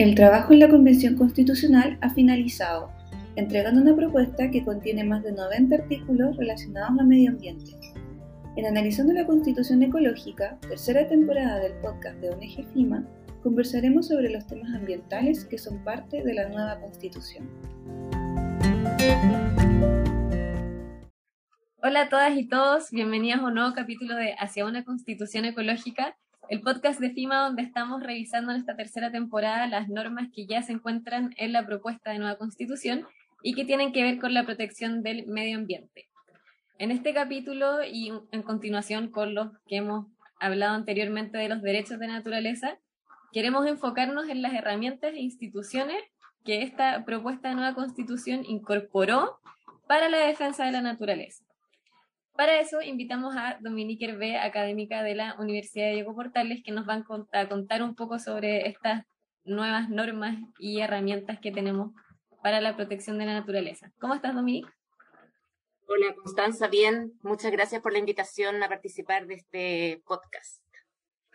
El trabajo en la Convención Constitucional ha finalizado, entregando una propuesta que contiene más de 90 artículos relacionados al medio ambiente. En Analizando la Constitución Ecológica, tercera temporada del podcast de ONG FIMA, conversaremos sobre los temas ambientales que son parte de la nueva Constitución. Hola a todas y todos, bienvenidos a un nuevo capítulo de Hacia una Constitución Ecológica, el podcast de FIMA donde estamos revisando en esta tercera temporada las normas que ya se encuentran en la propuesta de nueva constitución y que tienen que ver con la protección del medio ambiente. En este capítulo y en continuación con los que hemos hablado anteriormente de los derechos de naturaleza, queremos enfocarnos en las herramientas e instituciones que esta propuesta de nueva constitución incorporó para la defensa de la naturaleza. Para eso invitamos a Dominique Hervé, académica de la Universidad de Diego Portales, que nos van a contar un poco sobre estas nuevas normas y herramientas que tenemos para la protección de la naturaleza. ¿Cómo estás, Dominique? Hola, Constanza, bien. Muchas gracias por la invitación a participar de este podcast.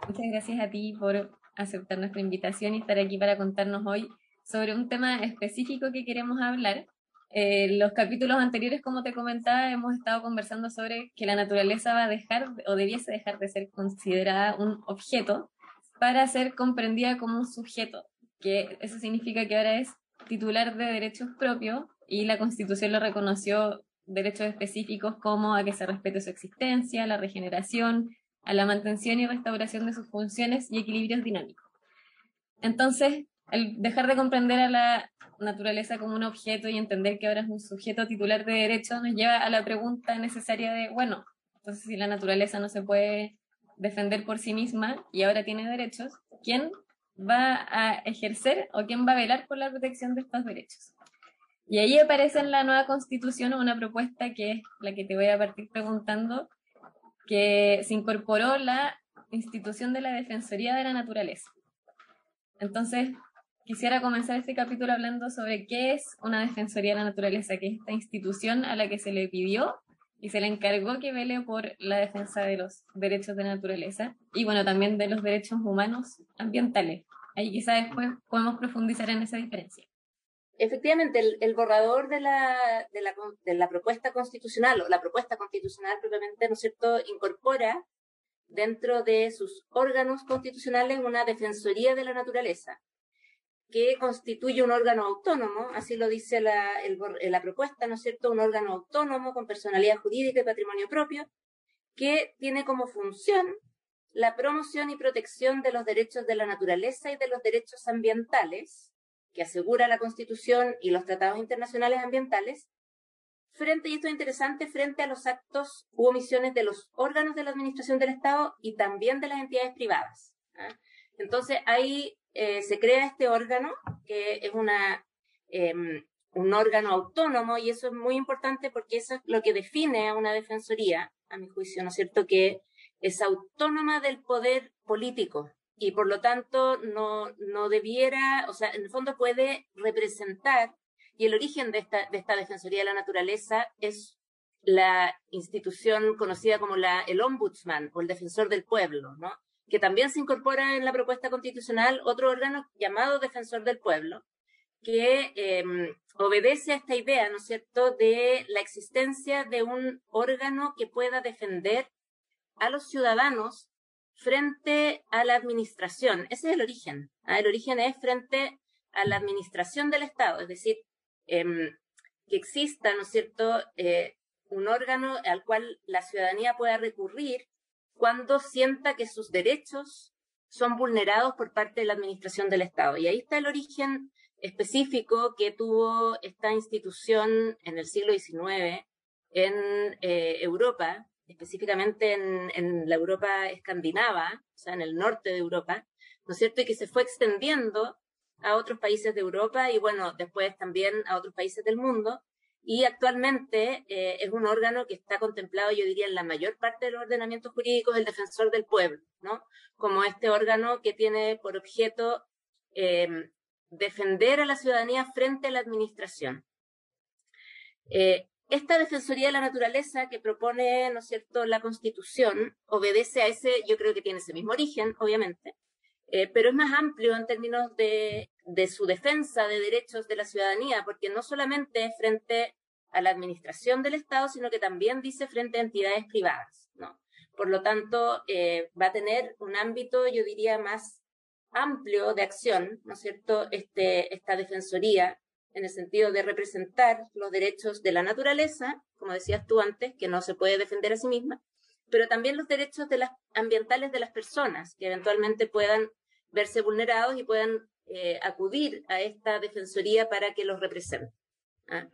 Muchas gracias a ti por aceptar nuestra invitación y estar aquí para contarnos hoy sobre un tema específico que queremos hablar, eh, los capítulos anteriores, como te comentaba, hemos estado conversando sobre que la naturaleza va a dejar o debiese dejar de ser considerada un objeto para ser comprendida como un sujeto, que eso significa que ahora es titular de derechos propios y la Constitución lo reconoció derechos específicos como a que se respete su existencia, la regeneración, a la mantención y restauración de sus funciones y equilibrios dinámicos. Entonces, el dejar de comprender a la naturaleza como un objeto y entender que ahora es un sujeto titular de derecho nos lleva a la pregunta necesaria de, bueno, entonces si la naturaleza no se puede defender por sí misma y ahora tiene derechos, ¿quién va a ejercer o quién va a velar por la protección de estos derechos? Y ahí aparece en la nueva constitución una propuesta que es la que te voy a partir preguntando, que se incorporó la institución de la Defensoría de la Naturaleza. Entonces, Quisiera comenzar este capítulo hablando sobre qué es una Defensoría de la Naturaleza, que es esta institución a la que se le pidió y se le encargó que vele por la defensa de los derechos de la naturaleza y bueno, también de los derechos humanos ambientales. Ahí quizás después podemos profundizar en esa diferencia. Efectivamente, el, borrador de la, de, la, de la propuesta constitucional, o la propuesta constitucional propiamente, ¿no es cierto?, incorpora dentro de sus órganos constitucionales una defensoría de la naturaleza, que constituye un órgano autónomo, así lo dice la, la propuesta, ¿no es cierto? Un órgano autónomo con personalidad jurídica y patrimonio propio, que tiene como función la promoción y protección de los derechos de la naturaleza y de los derechos ambientales, que asegura la Constitución y los tratados internacionales ambientales, frente, y esto es interesante, frente a los actos u omisiones de los órganos de la Administración del Estado y también de las entidades privadas. ¿ah? Entonces, hay eh, se crea este órgano, que es em, un órgano autónomo, y eso es muy importante porque eso es lo que define a una defensoría, a mi juicio, ¿no es cierto?, que es autónoma del poder político y por lo tanto no, no debiera, o sea, en el fondo puede representar, y el origen de esta, de esta Defensoría de la Naturaleza es la institución conocida como la, el ombudsman o el defensor del pueblo, ¿no? Que también se incorpora en la propuesta constitucional otro órgano llamado Defensor del Pueblo, que em, obedece a esta idea, ¿no es cierto?, de la existencia de un órgano que pueda defender a los ciudadanos frente a la administración. Ese es el origen. ¿ah? El origen es frente a la administración del Estado, es decir, em, que exista, ¿no es cierto?, eh, un órgano al cual la ciudadanía pueda recurrir cuando sienta que sus derechos son vulnerados por parte de la Administración del Estado. Y ahí está el origen específico que tuvo esta institución en el siglo XIX en eh, Europa, específicamente en, la Europa escandinava, o sea, en el norte de Europa, ¿no es cierto? Y que se fue extendiendo a otros países de Europa y, bueno, después también a otros países del mundo, y actualmente eh, es un órgano que está contemplado, yo diría, en la mayor parte de los ordenamientos jurídicos, el defensor del pueblo, ¿no? Como este órgano que tiene por objeto em, defender a la ciudadanía frente a la administración. Eh, esta Defensoría de la Naturaleza que propone, ¿no es cierto?, la Constitución, obedece a ese, yo creo que tiene ese mismo origen, obviamente, eh, pero es más amplio en términos de, su defensa de derechos de la ciudadanía, porque no solamente es frente a la administración del Estado, sino que también dice frente a entidades privadas. Por lo tanto, eh, va a tener un ámbito, yo diría, más amplio de acción, ¿no es cierto?, este, esta defensoría, en el sentido de representar los derechos de la naturaleza, como decías tú antes, que no se puede defender a sí misma, pero también los derechos de las, ambientales de las personas, que eventualmente puedan verse vulnerados y puedan eh, acudir a esta defensoría para que los represente. ¿ah?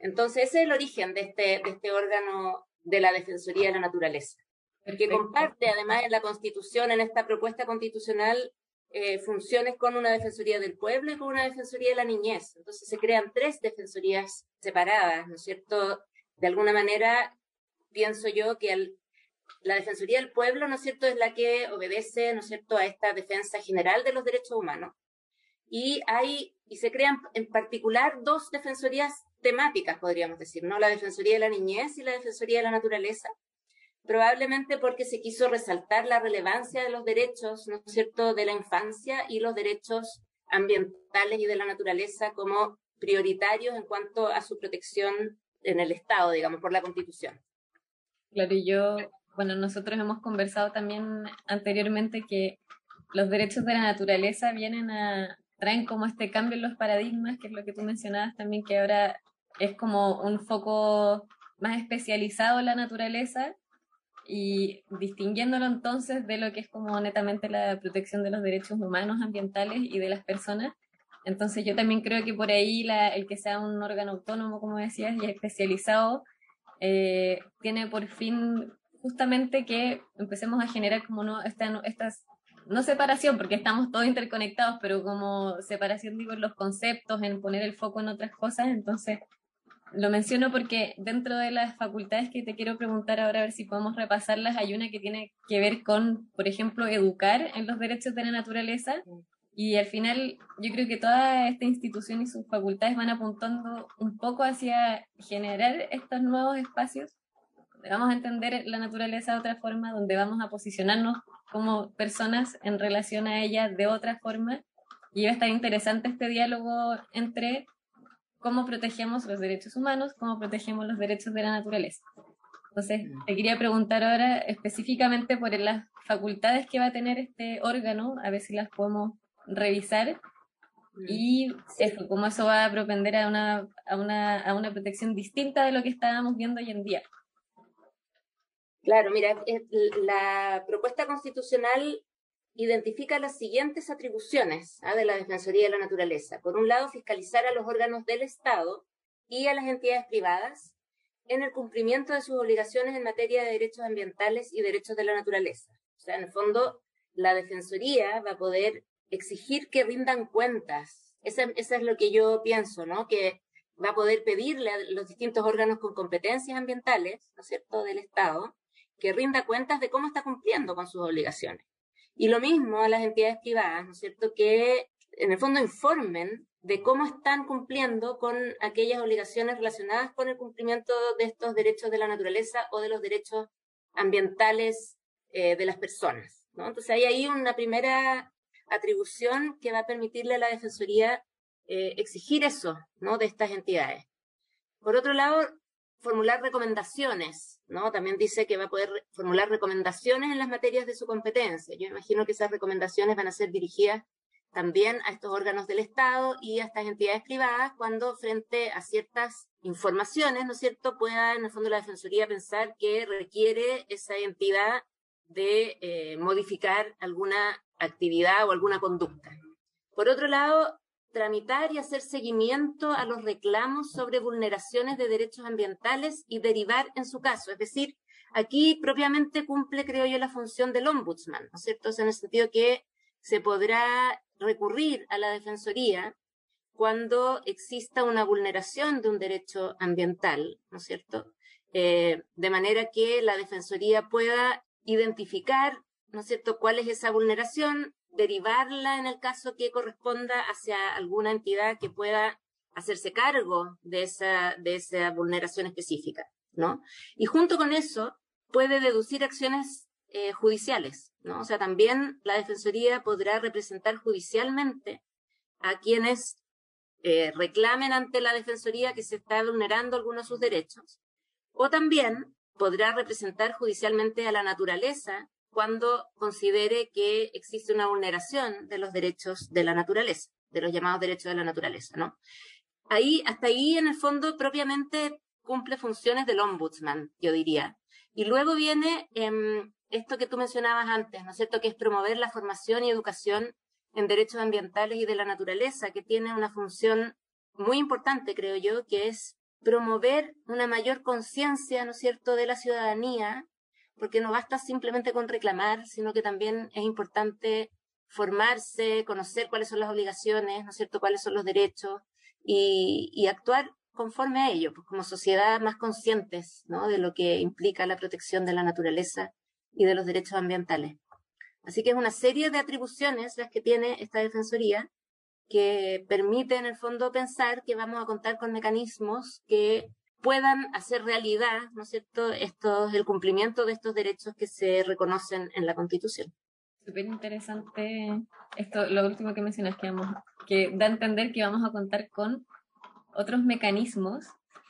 Entonces, ese es el origen de este, de este órgano de la Defensoría de la Naturaleza, que comparte además en la Constitución, en esta propuesta constitucional, eh, funciones con una Defensoría del Pueblo y con una Defensoría de la Niñez. Entonces se crean tres defensorías separadas, ¿no es cierto? De alguna manera, pienso yo que la Defensoría del Pueblo, ¿no es cierto?, es la que obedece, ¿no es cierto?, a esta defensa general de los derechos humanos. Y hay, y se crean en particular dos defensorías temáticas, podríamos decir, ¿no? La Defensoría de la Niñez y la Defensoría de la Naturaleza, probablemente porque se quiso resaltar la relevancia de los derechos, ¿no es cierto?, de la infancia y los derechos ambientales y de la naturaleza como prioritarios en cuanto a su protección en el Estado, digamos, por la Constitución. Claro, y yo, bueno, nosotros hemos conversado también anteriormente que los derechos de la naturaleza vienen a, traen como este cambio en los paradigmas, que es lo que tú mencionabas también, que ahora es como un foco más especializado en la naturaleza y distinguiéndolo entonces de lo que es como netamente la protección de los derechos humanos, ambientales y de las personas. Entonces yo también creo que por ahí la, el que sea un órgano autónomo, como decías, y especializado, eh, tiene por fin justamente que empecemos a generar como no, esta, estas, no separación, porque estamos todos interconectados, pero como separación digo en los conceptos, en poner el foco en otras cosas, entonces lo menciono porque dentro de las facultades que te quiero preguntar ahora, a ver si podemos repasarlas, hay una que tiene que ver con, por ejemplo, educar en los derechos de la naturaleza. Y al final yo creo que toda esta institución y sus facultades van apuntando un poco hacia generar estos nuevos espacios vamos a entender la naturaleza de otra forma, donde vamos a posicionarnos como personas en relación a ella de otra forma. Y va a estar interesante este diálogo entre cómo protegemos los derechos humanos, cómo protegemos los derechos de la naturaleza. Entonces, mm. te quería preguntar ahora específicamente por las facultades que va a tener este órgano, a ver si las podemos revisar mm. y eso, cómo eso va a propender a una, a, una, a una protección distinta de lo que estábamos viendo hoy en día. Claro, mira, la propuesta constitucional identifica las siguientes atribuciones ¿ah? de la Defensoría de la Naturaleza. Por un lado, fiscalizar a los órganos del Estado y a las entidades privadas en el cumplimiento de sus obligaciones en materia de derechos ambientales y derechos de la naturaleza. O sea, en el fondo, la Defensoría va a poder exigir que rindan cuentas. Eso, es lo que yo pienso, ¿no? Que va a poder pedirle a los distintos órganos con competencias ambientales, ¿no es cierto?, del Estado, que rinda cuentas de cómo está cumpliendo con sus obligaciones. Y lo mismo a las entidades privadas, ¿no es cierto?, que en el fondo informen de cómo están cumpliendo con aquellas obligaciones relacionadas con el cumplimiento de estos derechos de la naturaleza o de los derechos ambientales eh, de las personas. ¿no? Entonces hay ahí una primera atribución que va a permitirle a la Defensoría eh, exigir eso ¿no? de estas entidades. Por otro lado, formular recomendaciones, ¿no? También dice que va a poder formular recomendaciones en las materias de su competencia. Yo imagino que esas recomendaciones van a ser dirigidas también a estos órganos del Estado y a estas entidades privadas cuando frente a ciertas informaciones, ¿no es cierto?, pueda en el fondo la Defensoría pensar que requiere esa entidad de eh, modificar alguna actividad o alguna conducta. Por otro lado, tramitar y hacer seguimiento a los reclamos sobre vulneraciones de derechos ambientales y derivar en su caso. Es decir, aquí propiamente cumple, creo yo, la función del ombudsman, ¿no es cierto? en el sentido que se podrá recurrir a la Defensoría cuando exista una vulneración de un derecho ambiental, ¿no es cierto? Eh, de manera que la Defensoría pueda identificar, ¿no es cierto?, cuál es esa vulneración, derivarla en el caso que corresponda hacia alguna entidad que pueda hacerse cargo de esa, de esa vulneración específica, ¿no? Y junto con eso puede deducir acciones eh, judiciales, ¿no? O sea, también la Defensoría podrá representar judicialmente a quienes eh, reclamen ante la Defensoría que se está vulnerando algunos de sus derechos, o también podrá representar judicialmente a la naturaleza cuando considere que existe una vulneración de los derechos de la naturaleza, de los llamados derechos de la naturaleza, ¿no? Ahí, hasta ahí, en el fondo, propiamente cumple funciones del ombudsman, yo diría. Y luego viene em, esto que tú mencionabas antes, ¿no es cierto?, que es promover la formación y educación en derechos ambientales y de la naturaleza, que tiene una función muy importante, creo yo, que es promover una mayor conciencia, ¿no es cierto?, de la ciudadanía, porque no basta simplemente con reclamar, sino que también es importante formarse, conocer cuáles son las obligaciones, ¿no es cierto?, cuáles son los derechos y, actuar conforme a ello, pues como sociedad más conscientes, ¿no?, de lo que implica la protección de la naturaleza y de los derechos ambientales. Así que es una serie de atribuciones las que tiene esta Defensoría que permite en el fondo pensar que vamos a contar con mecanismos que puedan hacer realidad, ¿no es cierto?, estos, el cumplimiento de estos derechos que se reconocen en la Constitución. Súper interesante esto, lo último que mencionas, que, vamos, que da a entender que vamos a contar con otros mecanismos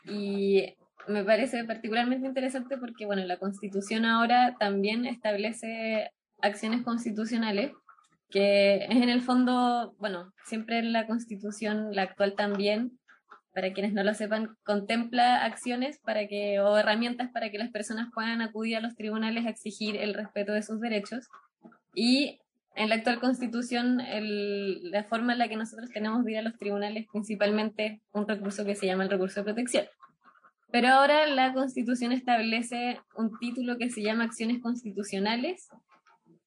y me parece particularmente interesante porque, bueno, la Constitución ahora también establece acciones constitucionales que es en el fondo, bueno, siempre en la Constitución, la actual también, para quienes no lo sepan, contempla acciones para que, o herramientas para que las personas puedan acudir a los tribunales a exigir el respeto de sus derechos. Y en la actual constitución, la forma en la que nosotros tenemos de ir a los tribunales principalmente un recurso que se llama el recurso de protección. Pero ahora la constitución establece un título que se llama acciones constitucionales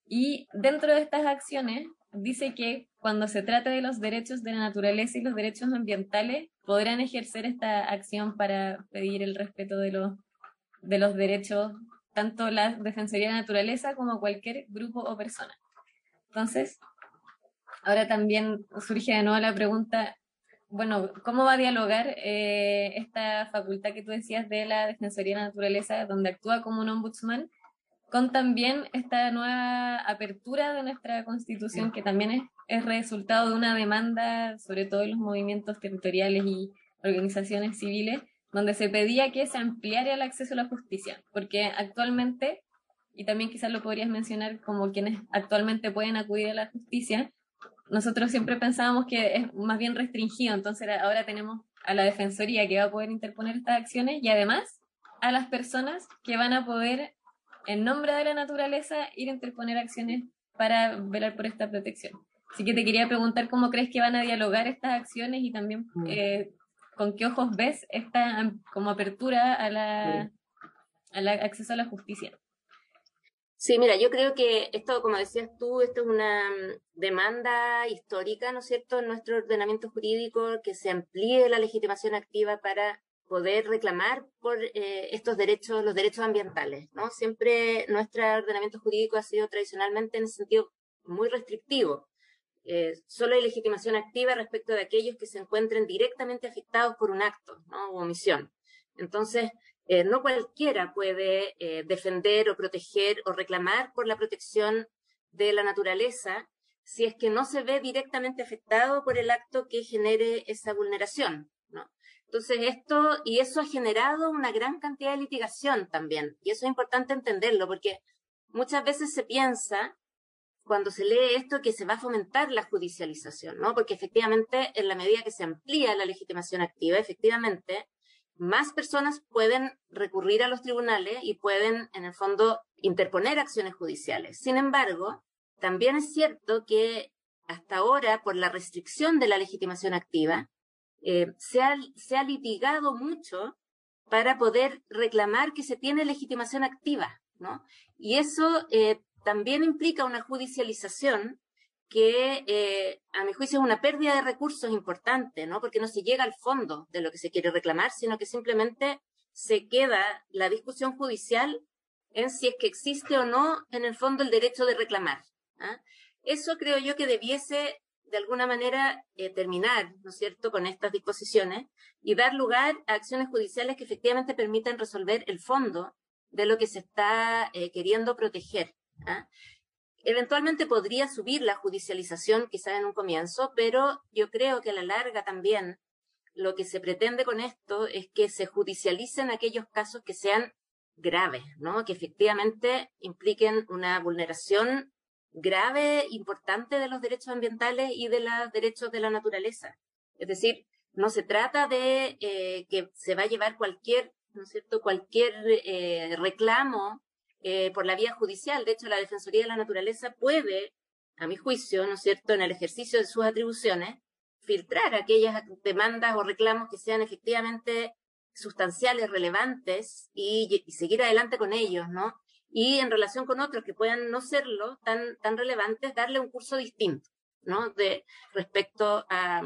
y dentro de estas acciones dice que cuando se trata de los derechos de la naturaleza y los derechos ambientales, podrán ejercer esta acción para pedir el respeto de los, de los derechos, tanto la Defensoría de la Naturaleza como cualquier grupo o persona. Entonces, ahora también surge de nuevo la pregunta, bueno, ¿cómo va a dialogar eh, esta facultad que tú decías de la Defensoría de la Naturaleza, donde actúa como un ombudsman? Con también esta nueva apertura de nuestra constitución, que también es, es resultado de una demanda, sobre todo en los movimientos territoriales y organizaciones civiles, donde se pedía que se ampliara el acceso a la justicia, porque actualmente, y también quizás lo podrías mencionar como quienes actualmente pueden acudir a la justicia, nosotros siempre pensábamos que es más bien restringido, entonces ahora tenemos a la Defensoría que va a poder interponer estas acciones y además a las personas que van a poder en nombre de la naturaleza, ir a interponer acciones para velar por esta protección. Así que te quería preguntar cómo crees que van a dialogar estas acciones y también mm. eh, con qué ojos ves esta como apertura a la, al acceso a la justicia. Sí, mira, yo creo que esto, como decías tú, esto es una mm, demanda histórica, ¿no es cierto?, en nuestro ordenamiento jurídico, que se amplíe la legitimación activa para poder reclamar por eh, estos derechos, los derechos ambientales, ¿no? Siempre nuestro ordenamiento jurídico ha sido tradicionalmente en sentido muy restrictivo. Eh, solo hay legitimación activa respecto de aquellos que se encuentren directamente afectados por un acto, ¿no? O omisión. Entonces, eh, no cualquiera puede defender o proteger o reclamar por la protección de la naturaleza si es que no se ve directamente afectado por el acto que genere esa vulneración. Entonces, esto, y eso ha generado una gran cantidad de litigación también. Y eso es importante entenderlo, porque muchas veces se piensa, cuando se lee esto, que se va a fomentar la judicialización, ¿no? Porque efectivamente, en la medida que se amplía la legitimación activa, efectivamente, más personas pueden recurrir a los tribunales y pueden, en el fondo, interponer acciones judiciales. Sin embargo, también es cierto que hasta ahora, por la restricción de la legitimación activa, eh, se, ha, litigado mucho para poder reclamar que se tiene legitimación activa, ¿no? Y eso eh, también implica una judicialización que, eh, a mi juicio, es una pérdida de recursos importante, ¿no? Porque no se llega al fondo de lo que se quiere reclamar, sino que simplemente se queda la discusión judicial en si es que existe o no, en el fondo, el derecho de reclamar. ¿ah? Eso creo yo que debiese de alguna manera eh, terminar, ¿no es cierto?, con estas disposiciones y dar lugar a acciones judiciales que efectivamente permitan resolver el fondo de lo que se está eh, queriendo proteger. ¿ah? Eventualmente podría subir la judicialización, quizás en un comienzo, pero yo creo que a la larga también lo que se pretende con esto es que se judicialicen aquellos casos que sean graves, ¿no? Que efectivamente impliquen una vulneración grave, importante de los derechos ambientales y de los derechos de la naturaleza. Es decir, no se trata de eh, que se va a llevar cualquier, ¿no es cierto?, cualquier eh, reclamo eh, por la vía judicial. De hecho, la Defensoría de la Naturaleza puede, a mi juicio, ¿no es cierto?, en el ejercicio de sus atribuciones, filtrar aquellas demandas o reclamos que sean efectivamente sustanciales, relevantes y, seguir adelante con ellos, ¿no? Y en relación con otros que puedan no serlo tan, tan relevantes, darle un curso distinto, ¿no? De respecto a,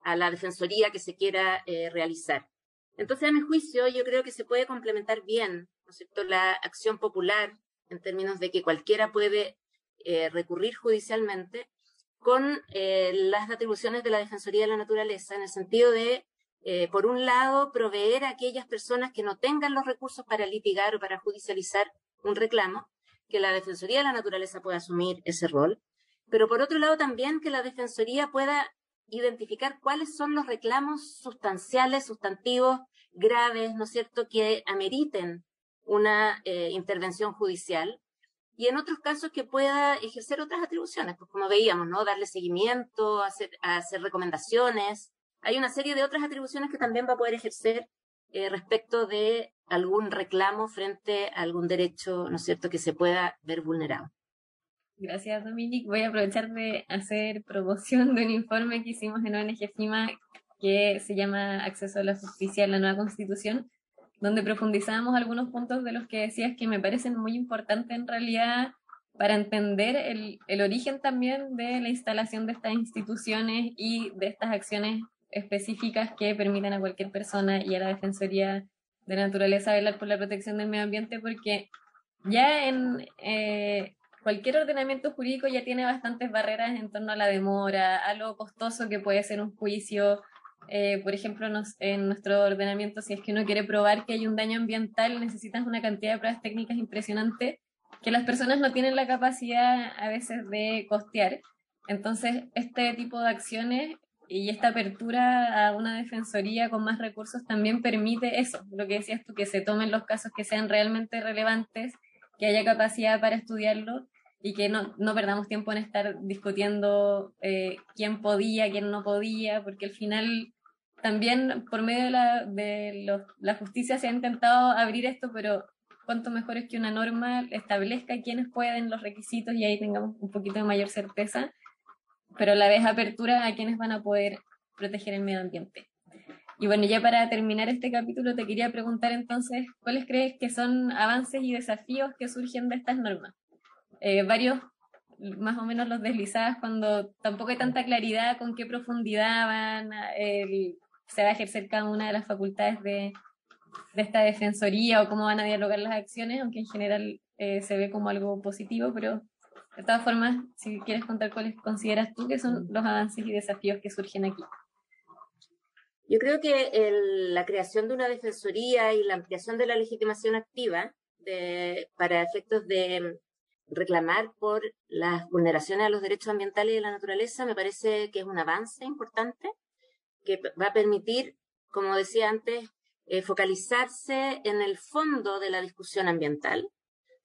a la defensoría que se quiera eh, realizar. Entonces, a mi juicio, yo creo que se puede complementar bien la acción popular, en términos de que cualquiera puede eh, recurrir judicialmente, con eh, las atribuciones de la Defensoría de la Naturaleza, en el sentido de, eh, por un lado, proveer a aquellas personas que no tengan los recursos para litigar o para judicializar un reclamo, que la Defensoría de la Naturaleza pueda asumir ese rol, pero por otro lado también que la Defensoría pueda identificar cuáles son los reclamos sustanciales, sustantivos, graves, ¿no es cierto?, que ameriten una eh, intervención judicial y en otros casos que pueda ejercer otras atribuciones, pues como veíamos, ¿no? Darle seguimiento, hacer, hacer recomendaciones. Hay una serie de otras atribuciones que también va a poder ejercer eh, respecto de algún reclamo frente a algún derecho, ¿no es cierto?, que se pueda ver vulnerado. Gracias, Dominic. Voy a aprovechar de hacer promoción de un informe que hicimos en ONG FIMA que se llama Acceso a la Justicia en la Nueva Constitución, donde profundizamos algunos puntos de los que decías que me parecen muy importantes en realidad para entender el, el origen también de la instalación de estas instituciones y de estas acciones específicas que permitan a cualquier persona y a la Defensoría de Naturaleza velar por la protección del medio ambiente, porque ya en eh, cualquier ordenamiento jurídico ya tiene bastantes barreras en torno a la demora, a lo costoso que puede ser un juicio, eh, por ejemplo, en nuestro ordenamiento, si es que uno quiere probar que hay un daño ambiental, necesitas una cantidad de pruebas técnicas impresionante que las personas no tienen la capacidad a veces de costear. Entonces, este tipo de acciones y esta apertura a una defensoría con más recursos también permite eso, lo que decías tú, que se tomen los casos que sean realmente relevantes, que haya capacidad para estudiarlo y que no, no perdamos tiempo en estar discutiendo eh, quién podía, quién no podía, porque al final también por medio de, la, de la justicia se ha intentado abrir esto, pero cuánto mejor es que una norma establezca quiénes pueden los requisitos y ahí tengamos un poquito de mayor certeza, pero la vez apertura a quienes van a poder proteger el medio ambiente. Y bueno, ya para terminar este capítulo te quería preguntar entonces, ¿cuáles crees que son avances y desafíos que surgen de estas normas? Eh, varios más o menos los deslizadas cuando tampoco hay tanta claridad con qué profundidad van, el, se va a ejercer cada una de las facultades de, de esta defensoría o cómo van a dialogar las acciones, aunque en general eh, se ve como algo positivo, pero de todas formas, si quieres contar cuáles consideras tú que son los avances y desafíos que surgen aquí. Yo creo que el, la creación de una defensoría y la ampliación de la legitimación activa de, para efectos de reclamar por las vulneraciones a los derechos ambientales y de la naturaleza me parece que es un avance importante que va a permitir, como decía antes, eh, focalizarse en el fondo de la discusión ambiental,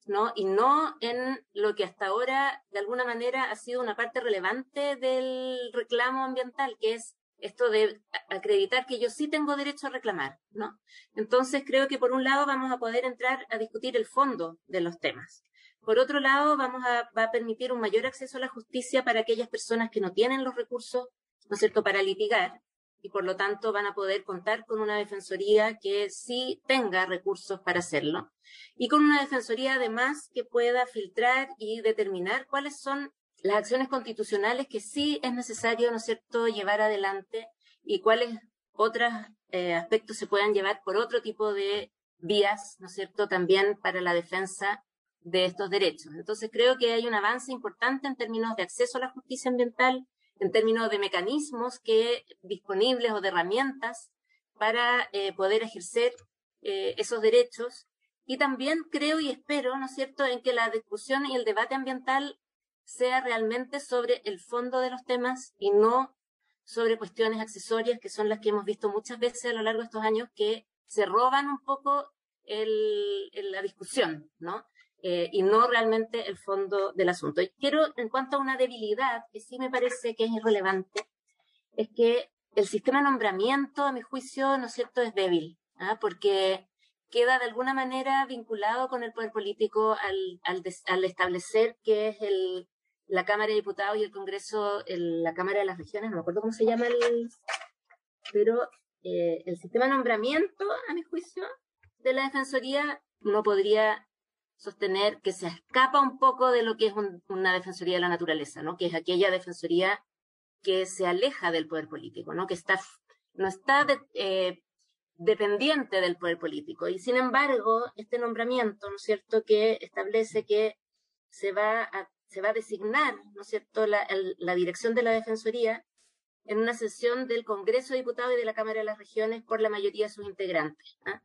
¿no? Y no en lo que hasta ahora, de alguna manera, ha sido una parte relevante del reclamo ambiental, que es esto de acreditar que yo sí tengo derecho a reclamar, ¿no? Entonces creo que por un lado vamos a poder entrar a discutir el fondo de los temas. Por otro lado, vamos a, va a permitir un mayor acceso a la justicia para aquellas personas que no tienen los recursos, ¿no es cierto?, para litigar y por lo tanto van a poder contar con una defensoría que sí tenga recursos para hacerlo y con una defensoría además que pueda filtrar y determinar cuáles son las acciones constitucionales que sí es necesario, ¿no es cierto?, llevar adelante y cuáles otros eh, aspectos se puedan llevar por otro tipo de vías, ¿no es cierto?, también para la defensa de estos derechos. Entonces creo que hay un avance importante en términos de acceso a la justicia ambiental, en términos de mecanismos que disponibles o de herramientas para eh, poder ejercer eh, esos derechos y también creo y espero, ¿no es cierto?, en que la discusión y el debate ambiental sea realmente sobre el fondo de los temas y no sobre cuestiones accesorias que son las que hemos visto muchas veces a lo largo de estos años que se roban un poco el, la discusión, ¿no? Eh, y no realmente el fondo del asunto. Quiero, en cuanto a una debilidad que sí me parece que es irrelevante, es que el sistema de nombramiento, a mi juicio, ¿no es cierto?, es débil, ¿ah? porque queda de alguna manera vinculado con el poder político al, al, al establecer que es el, la Cámara de Diputados y el Congreso, el, la Cámara de las Regiones, no me acuerdo cómo se llama el... Pero eh, el sistema de nombramiento, a mi juicio, de la Defensoría no podría sostener que se escapa un poco de lo que es una Defensoría de la Naturaleza, ¿no? Que es aquella Defensoría que se aleja del poder político, ¿no? Que está, no está eh, dependiente del poder político. Y sin embargo, este nombramiento, ¿no es cierto?, que establece que se va a se va a designar, ¿no es cierto?, la, la dirección de la Defensoría en una sesión del Congreso de Diputados y de la Cámara de las Regiones por la mayoría de sus integrantes. ¿ah?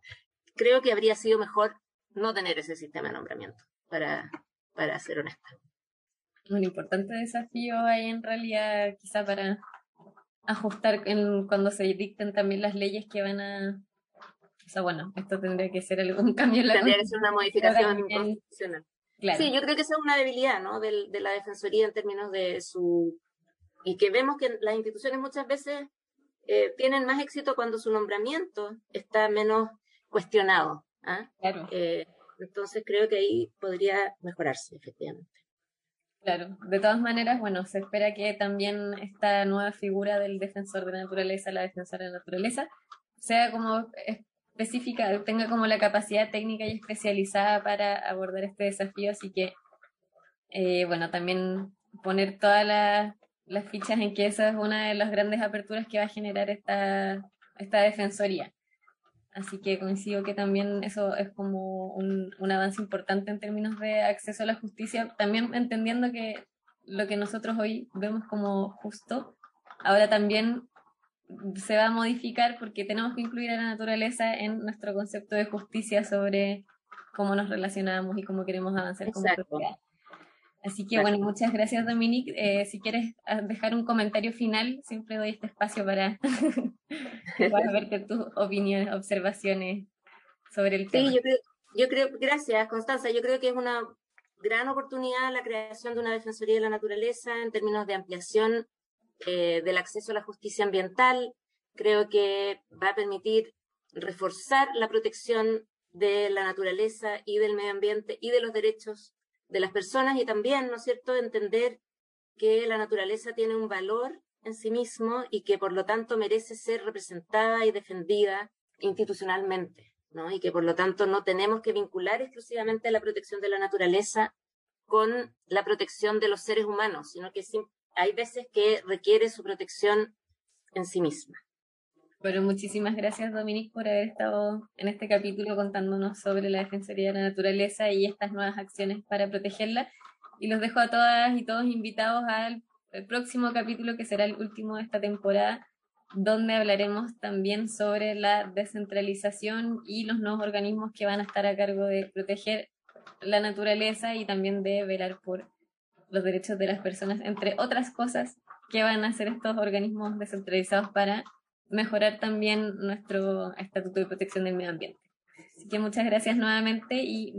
Creo que habría sido mejor no tener ese sistema de nombramiento, para, para ser honesta. Un importante desafío ahí en realidad, quizá para ajustar en, cuando se dicten también las leyes que van a... O sea, bueno, esto tendría que ser algún cambio en la Tendría que ser una modificación constitucional. Sí, yo creo que esa es una debilidad ¿no? de, de, la Defensoría en términos de su... Y que vemos que las instituciones muchas veces eh, tienen más éxito cuando su nombramiento está menos cuestionado. ¿Ah? Claro. Eh, entonces creo que ahí podría mejorarse, efectivamente. Claro, de todas maneras, bueno, se espera que también esta nueva figura del defensor de la naturaleza, la defensora de la naturaleza, sea como específica, tenga como la capacidad técnica y especializada para abordar este desafío, así que, eh, bueno, también poner todas las fichas en que esa es una de las grandes aperturas que va a generar esta, esta defensoría. Así que coincido que también eso es como un, un avance importante en términos de acceso a la justicia, también entendiendo que lo que nosotros hoy vemos como justo, ahora también se va a modificar porque tenemos que incluir a la naturaleza en nuestro concepto de justicia sobre cómo nos relacionamos y cómo queremos avanzar como sociedad. Así que bueno, muchas gracias Dominique. Eh, si quieres ah, dejar un comentario final, siempre doy este espacio para, para verte tus opiniones, observaciones sobre el tema. Sí, yo creo, yo creo, gracias Constanza, yo creo que es una gran oportunidad la creación de una Defensoría de la Naturaleza en términos de ampliación eh, del acceso a la justicia ambiental. Creo que va a permitir reforzar la protección de la naturaleza y del medio ambiente y de los derechos de las personas y también, ¿no es cierto?, entender que la naturaleza tiene un valor en sí mismo y que por lo tanto merece ser representada y defendida institucionalmente, ¿no? Y que por lo tanto no tenemos que vincular exclusivamente la protección de la naturaleza con la protección de los seres humanos, sino que hay veces que requiere su protección en sí misma. Bueno, muchísimas gracias Dominique por haber estado en este capítulo contándonos sobre la Defensoría de la Naturaleza y estas nuevas acciones para protegerla. Y los dejo a todas y todos invitados al próximo capítulo que será el último de esta temporada, donde hablaremos también sobre la descentralización y los nuevos organismos que van a estar a cargo de proteger la naturaleza y también de velar por los derechos de las personas, entre otras cosas que van a hacer estos organismos descentralizados para mejorar también nuestro estatuto de protección del medio ambiente. Así que muchas gracias nuevamente y